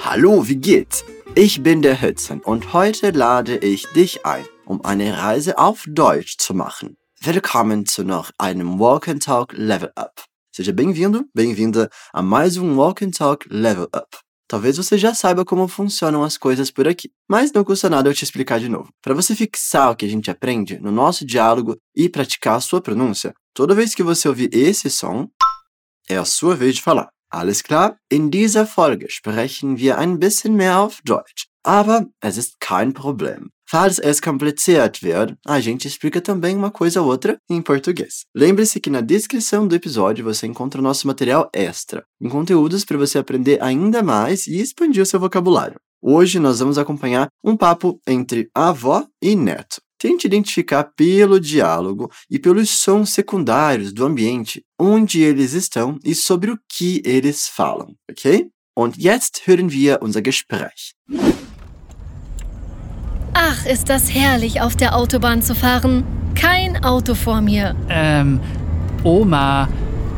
Hallo, wie geht's? Ich bin der Hudson und heute lade ich dich ein, um eine Reise auf Deutsch zu machen. Willkommen zu noch einem Walk and Talk Level Up. Seja bem-vindo, bem-vinda a mais um Walk and Talk Level Up. Talvez você já saiba como funcionam as coisas por aqui, mas não custa nada eu te explicar de novo. Para você fixar o que a gente aprende no nosso diálogo e praticar a sua pronúncia, toda vez que você ouvir esse som, é a sua vez de falar. Alles klar? In dieser Folge sprechen wir ein bisschen mehr auf Deutsch, aber es ist kein Problem. Falls es kompliziert wird, a gente explica também uma coisa ou outra em português. Lembre-se que na descrição do episódio você encontra nosso material extra, com conteúdos para você aprender ainda mais e expandir o seu vocabulário. Hoje nós vamos acompanhar um papo entre avó e neto. Tente identificar pelo diálogo e pelos sons secundários do ambiente onde eles estão e sobre o que eles falam, ok? Und jetzt hören wir unser Gespräch. Ach, ist das herrlich, auf der Autobahn zu fahren. Kein Auto vor mir. Ähm, Oma,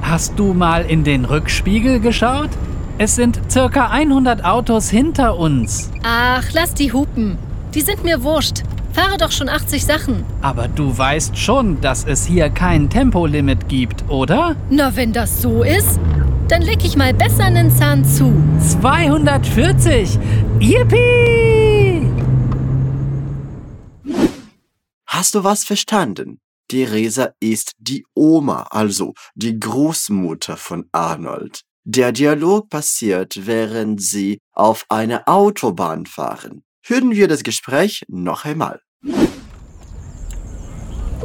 hast du mal in den Rückspiegel geschaut? Es sind circa 100 Autos hinter uns. Ach, lass die hupen. Die sind mir wurscht. Fahre doch schon 80 Sachen. Aber du weißt schon, dass es hier kein Tempolimit gibt, oder? Na, wenn das so ist, dann leg ich mal besser einen Zahn zu. 240! Yippie! Hast du was verstanden? Theresa ist die Oma, also die Großmutter von Arnold. Der Dialog passiert, während sie auf einer Autobahn fahren. Hören wir das Gespräch noch einmal.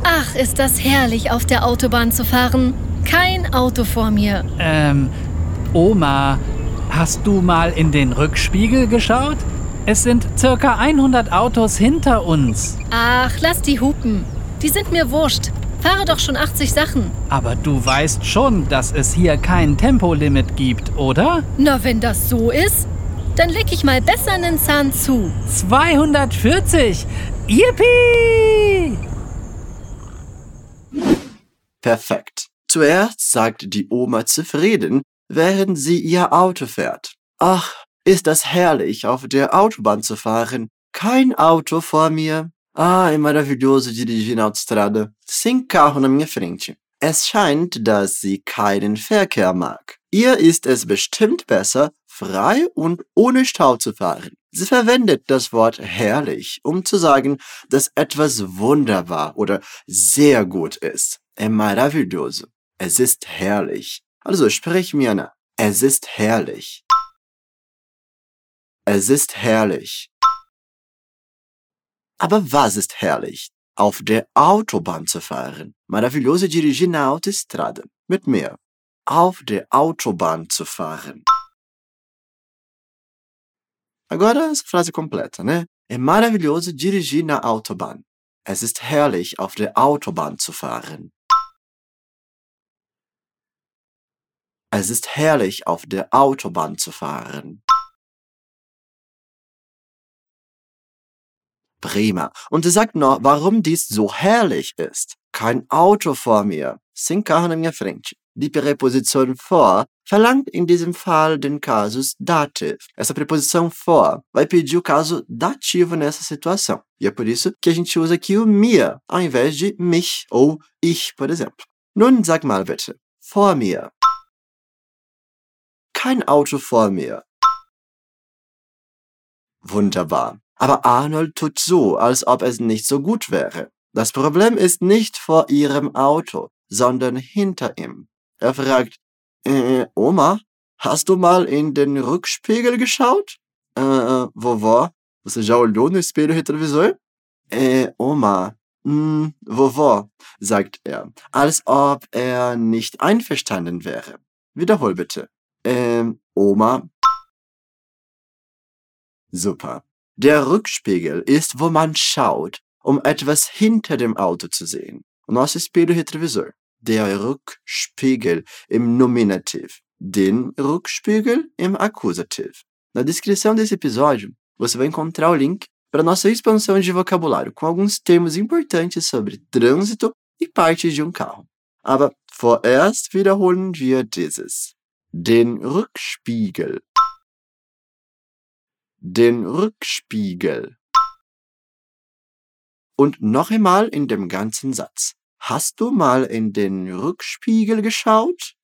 Ach, ist das herrlich, auf der Autobahn zu fahren. Kein Auto vor mir. Ähm, Oma, hast du mal in den Rückspiegel geschaut? Es sind circa 100 Autos hinter uns. Ach, lass die hupen. Die sind mir wurscht. Fahre doch schon 80 Sachen. Aber du weißt schon, dass es hier kein Tempolimit gibt, oder? Na, wenn das so ist, dann leg ich mal besser einen Zahn zu. 240! Yippie! Perfekt. Zuerst sagt die Oma zufrieden, während sie ihr Auto fährt. Ach, ist das herrlich, auf der Autobahn zu fahren. Kein Auto vor mir. Ah, é maravilhoso dirigir na autostrada. Sem carro na minha frente. Es scheint, dass sie keinen Verkehr mag. Ihr ist es bestimmt besser, frei und ohne Stau zu fahren. Sie verwendet das Wort herrlich, um zu sagen, dass etwas wunderbar oder sehr gut ist. É maravilhoso. Es ist herrlich. Also sprich mir nach. Es ist herrlich. Es ist herrlich. Aber was ist herrlich? Auf der Autobahn zu fahren. Maravilhoso dirigir na autoestrada. Mit mir. Auf der Autobahn zu fahren. Agora essa frase completa, né? É maravilhoso dirigir na Autobahn. Es ist herrlich, auf der Autobahn zu fahren. Es ist herrlich, auf der Autobahn zu fahren. Prima. Und sie sagt noch, warum dies so herrlich ist. Kein Auto vor mir. Sem carro na minha frente. Die Präposition vor verlangt in diesem Fall den Casus Dativ. Essa preposição for vai pedir o caso dativo nessa situação. E é por isso que a gente usa aqui o mir, ao invés de mich ou ich, por exemplo. Nun sag mal bitte. Vor mir. Kein Auto vor mir. Wunderbar. Aber Arnold tut so, als ob es nicht so gut wäre. Das Problem ist nicht vor ihrem Auto, sondern hinter ihm. Er fragt, äh, Oma, hast du mal in den Rückspiegel geschaut? Äh, vovó, você já olhou no espelho retrovisor? Äh, Oma, hm, vovó, sagt er, als ob er nicht einverstanden wäre. Wiederhol bitte. Ähm, Oma. Super. Der Rückspiegel ist, wo man schaut, um etwas hinter dem Auto zu sehen. O nosso espelho retrovisor. Der Rückspiegel im Nominativ. Den Rückspiegel im Accusativ. Na descrição desse episódio, você vai encontrar o link para nossa expansão de vocabulário com alguns termos importantes sobre trânsito e partes de um carro. Aber Vorerst wiederholen wir dieses. Den Rückspiegel. Den Rückspiegel. Und noch einmal in dem ganzen Satz. Hast du mal in den Rückspiegel geschaut?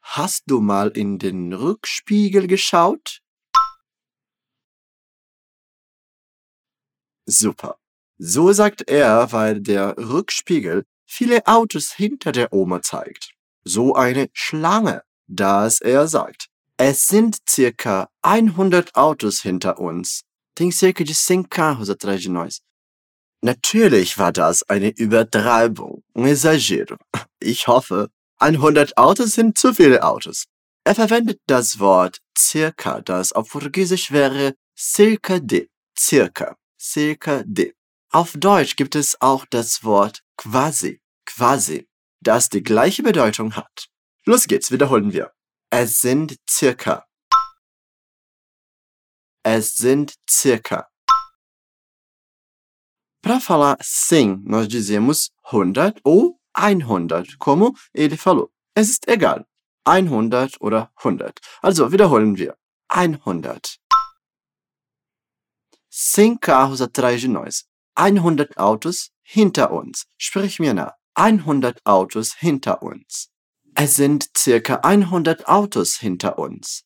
Hast du mal in den Rückspiegel geschaut? Super. So sagt er, weil der Rückspiegel viele Autos hinter der Oma zeigt. So eine Schlange, dass er sagt, es sind circa 100 Autos hinter uns. Tem cerca de 100 carros atrás de nós. Natürlich war das eine Übertreibung, ein Exagero. Ich hoffe, 100 Autos sind zu viele Autos. Er verwendet das Wort circa, das auf Portugiesisch wäre circa de, circa, circa de. Auf Deutsch gibt es auch das Wort quasi, quasi, das die gleiche Bedeutung hat. Los geht's, wiederholen wir. Es sind circa. Es sind circa. Para falar 100, nós dizemos 100 ou 100, como ele falou. Es ist egal. 100 oder 100. Also wiederholen wir. 100. 100 carros atrás de nós. 100 Autos hinter uns. Sprich mir nach. 100 Autos hinter uns. Es sind circa 100 Autos hinter uns.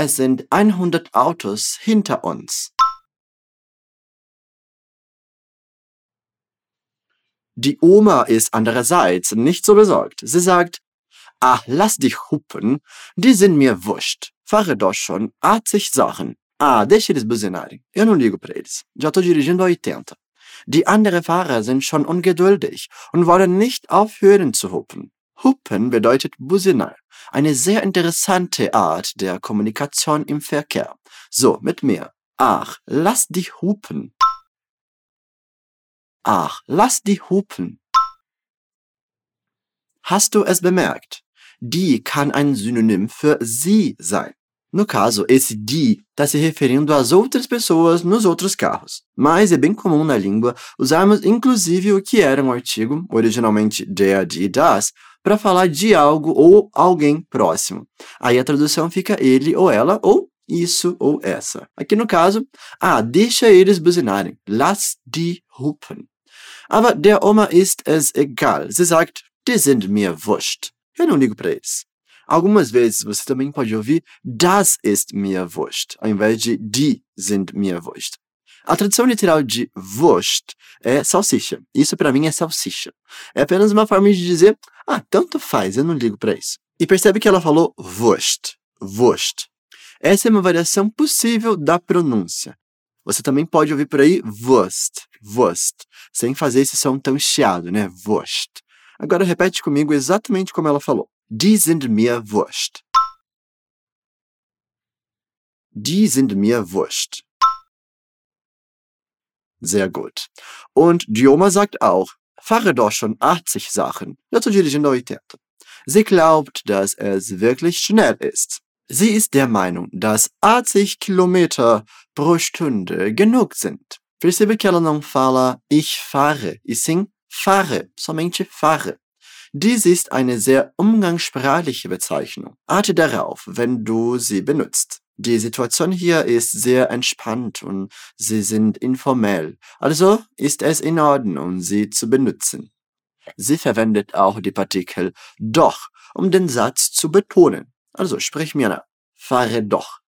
Es sind 100 Autos hinter uns. Die Oma ist andererseits nicht so besorgt. Sie sagt, ach, lass dich hupen, die sind mir wurscht. Fahre doch schon 80 Sachen. Ah, deixa eles buzinarem. Eu não ligo para eles. Já tô dirigindo a 80. Die anderen Fahrer sind schon ungeduldig und wollen nicht aufhören zu hupen. Hupen bedeutet Businal, eine sehr interessante Art der Kommunikation im Verkehr. So, mit mir. Ach, lass dich hupen. Ach, lass die hupen. Hast du es bemerkt? Die kann ein Synonym für sie sein. No caso, esse die está se referindo às outras pessoas nos outros carros, mas é bem comum na língua usarmos inclusive o que era um artigo, originalmente der, die, das, para falar de algo ou alguém próximo. Aí a tradução fica ele ou ela, ou isso ou essa. Aqui no caso, ah, deixa eles buzinarem. Lass die hupen. Aber der Oma ist es egal. Sie sagt, die sind mir wurscht. Eu não ligo para eles. Algumas vezes você também pode ouvir das ist mir wurscht, ao invés de die sind mir wurscht. A tradução literal de wurscht é salsicha. Isso para mim é salsicha. É apenas uma forma de dizer, ah, tanto faz, eu não ligo para isso. E percebe que ela falou wurscht, wurscht. Essa é uma variação possível da pronúncia. Você também pode ouvir por aí Wurst, Wurst, sem fazer esse som tão chiado, né? Wurst. Agora repete comigo exatamente como ela falou. Die sind mir wurscht. Die sind mir wurscht. Sehr gut. Und Dioma sagt auch, fahre doch schon 80 Sachen. Tô dirigindo 80. Sie glaubt, dass es wirklich schnell ist. Sie ist der Meinung, dass 80 Kilometer pro Stunde genug sind. Perceba que ela não fala ich fahre, e sim fahre, somente fahre. Dies ist eine sehr umgangssprachliche Bezeichnung. Achte darauf, wenn du sie benutzt. Die Situation hier ist sehr entspannt und sie sind informell, also ist es in Ordnung, sie zu benutzen. Sie verwendet auch die Partikel doch, um den Satz zu betonen. Also sprich mir nach. Fahre doch.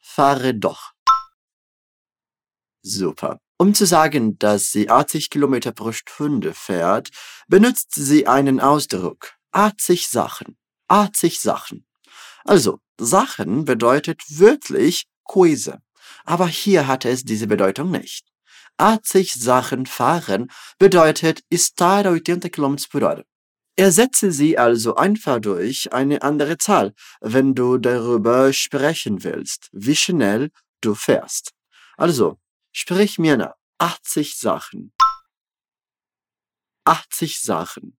Fahre doch. Super. Um zu sagen, dass sie 80 Kilometer pro Stunde fährt, benutzt sie einen Ausdruck. 80 Sachen. 80 Sachen. Also, Sachen bedeutet wörtlich Coise. Aber hier hatte es diese Bedeutung nicht. 80 Sachen fahren bedeutet estar a 80 km por hora. Ersetze sie also einfach durch eine andere Zahl, wenn du darüber sprechen willst, wie schnell du fährst. Also, sprich mir nach 80 Sachen. 80 Sachen.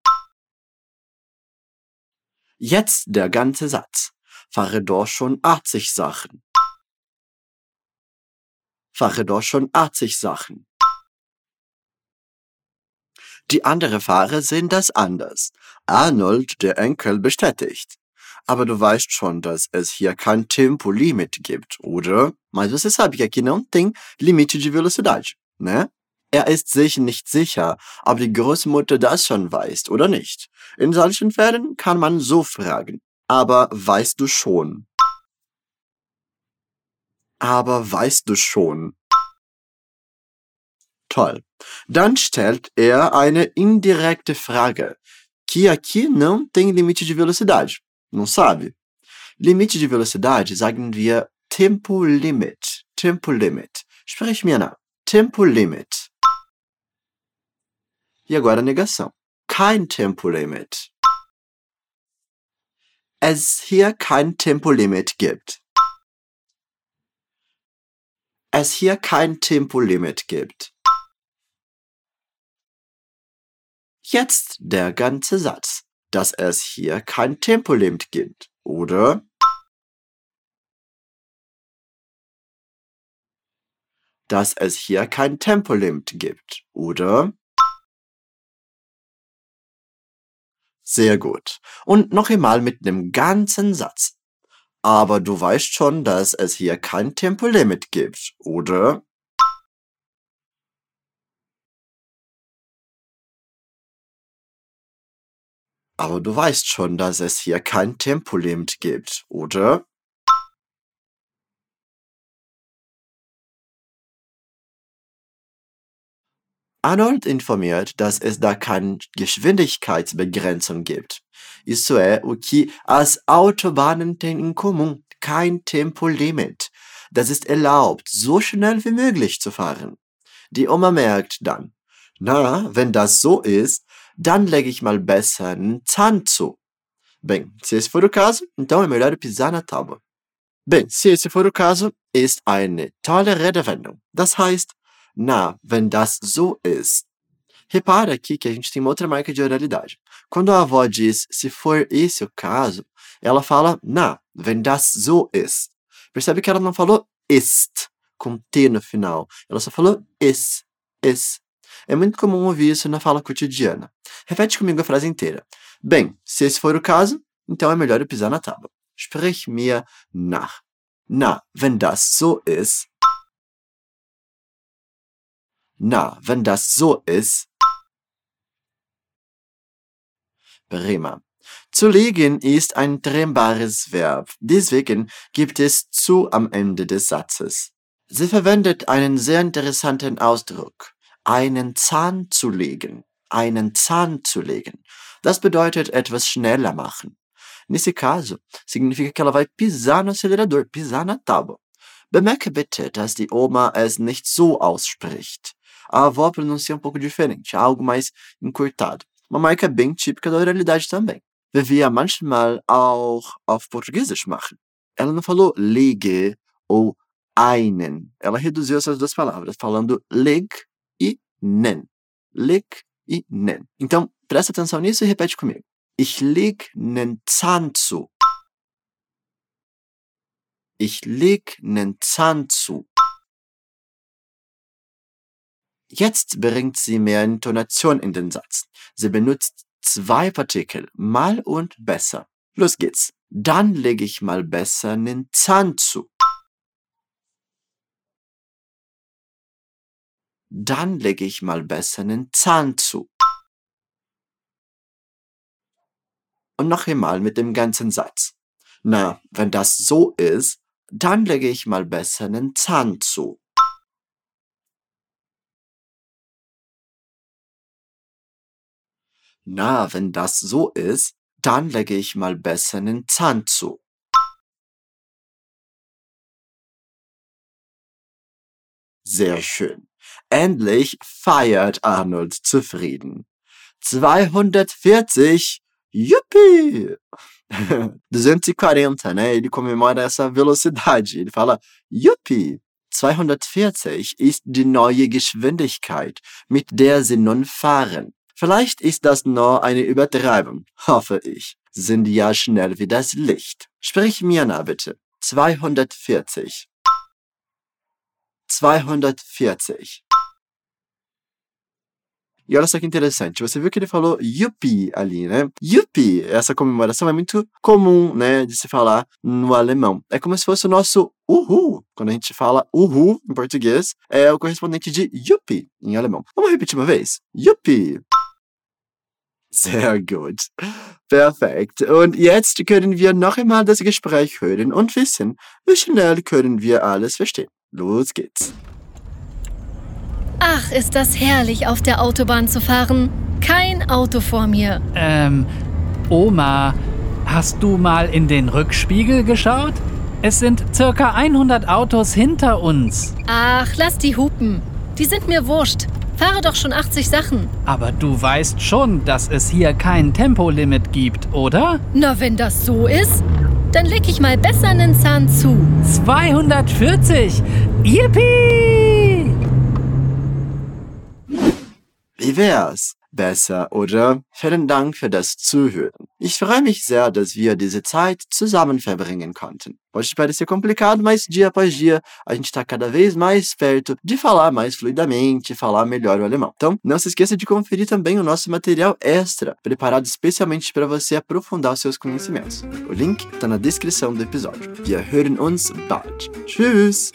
Jetzt der ganze Satz. Fahre doch schon 80 Sachen. fahre doch schon 80 Sachen. Die anderen Fahrer sehen das anders. Arnold, der Enkel, bestätigt. Aber du weißt schon, dass es hier kein Tempolimit gibt, oder? Mas você sabe que aqui não tem limite de velocidade, né? Er ist sich nicht sicher, ob die Großmutter das schon weiß oder nicht. In solchen Fällen kann man so fragen. Aber weißt du schon? Aber weißt du schon? Toll. Dann stellt er eine indirekte Frage, que aqui não tem limite de velocidade. Não sabe? Limite de velocidade sagen wir Tempolimit. Tempolimit. Sprich mir nach. Tempolimit. E agora a negação. Kein Tempolimit. Es hier kein Tempolimit gibt. Es hier kein Tempolimit gibt. Jetzt der ganze Satz, dass es hier kein Tempolimit gibt, oder? Dass es hier kein Tempolimit gibt, oder? Sehr gut. Und noch einmal mit dem ganzen Satz. Aber du weißt schon, dass es hier kein Tempolimit gibt, oder? Aber du weißt schon, dass es hier kein Tempolimit gibt, oder? Arnold informiert, dass es da keine Geschwindigkeitsbegrenzung gibt. Isso é o que as Autobahnen têm em comum, kein Tempolimit. Das ist erlaubt, so schnell wie möglich zu fahren. Die Oma merkt dann, na, wenn das so ist, dann lege ich mal besser einen Zahn zu. Bem, se esse for o caso, então é melhor pisar na tábua. Bem, se esse for o caso, ist eine tolle Redewendung. Das heißt, na, wenn das so ist. Repara aqui que a gente tem uma outra marca de oralidade. Quando a avó diz se for esse o caso, ela fala na, wenn das so ist. Percebe que ela não falou ist, com T no final. Ela só falou is, is. É muito comum ouvir isso na fala cotidiana. Repete comigo a frase inteira. Bem, se esse for o caso, então é melhor eu pisar na tábua. Sprich mir nach. Na, wenn das so ist. Na, wenn das so ist. Prima. Zu legen ist ein trennbares Verb. Deswegen gibt es zu am Ende des Satzes. Sie verwendet einen sehr interessanten Ausdruck. Einen Zahn zu legen. Einen Zahn zu legen. Das bedeutet etwas schneller machen. Nesse caso, significa que ela vai pisar no acelerador, pisar na tábua. Bemerke bitte, dass die Oma es nicht so ausspricht. A avó pronuncia um pouco diferente, algo mais encurtado. Uma marca bem típica da oralidade também. Wir manchmal auch auf Portugiesisch machen. Ela não falou lege ou einen. Ela reduziu essas duas palavras, falando leg e nen. Leg e nen. Então, presta atenção nisso e repete comigo. Ich leg nen Zahn zu. Ich leg nen Zahn zu. Jetzt bringt sie mehr Intonation in den Satz. Sie benutzt zwei Partikel, mal und besser. Los geht's. Dann lege ich mal besser nen Zahn zu. Dann lege ich mal besser nen Zahn zu. Und noch einmal mit dem ganzen Satz. Na, wenn das so ist, dann lege ich mal besser nen Zahn zu. Na, wenn das so ist, dann lege ich mal besser nen Zahn zu. Sehr schön. Endlich feiert Arnold zufrieden. 240! Yuppie! 240, né? Ele comemora essa velocidade. Ele fala, Yuppie! 240 ist die neue Geschwindigkeit, mit der sie nun fahren. Vielleicht ist das nur eine Übertreibung, hoffe ich. Sind ja schnell wie das Licht. Sprich mir na bitte. 240. 240. E olha só que interessante, você viu que ele falou yuppie ali, né? Yuppie, essa comemoração é muito comum, né, de se falar no alemão. É como se fosse o nosso uhul. Quando a gente fala uhul em português, é o correspondente de yuppie em alemão. Vamos repetir uma vez? Yuppie. Sehr gut. Perfekt. Und jetzt können wir noch einmal das Gespräch hören und wissen, wie schnell können wir alles verstehen. Los geht's. Ach, ist das herrlich, auf der Autobahn zu fahren. Kein Auto vor mir. Ähm, Oma, hast du mal in den Rückspiegel geschaut? Es sind circa 100 Autos hinter uns. Ach, lass die hupen. Die sind mir wurscht. Fahre doch schon 80 Sachen. Aber du weißt schon, dass es hier kein Tempolimit gibt, oder? Na, wenn das so ist, dann leg ich mal besser einen Zahn zu. 240! Yippie! Wie wär's? Besser, oder? Vielen Dank für das Zuhören. Ich freue mich sehr, dass wir diese Zeit zusammen verbringen konnten. Pode parecer complicado, mas dia após dia a gente está cada vez mais perto de falar mais fluidamente, falar melhor o alemão. Então, não se esqueça de conferir também o nosso material extra, preparado especialmente para você aprofundar os seus conhecimentos. O link está na descrição do episódio. Wir hören uns bald. Tschüss!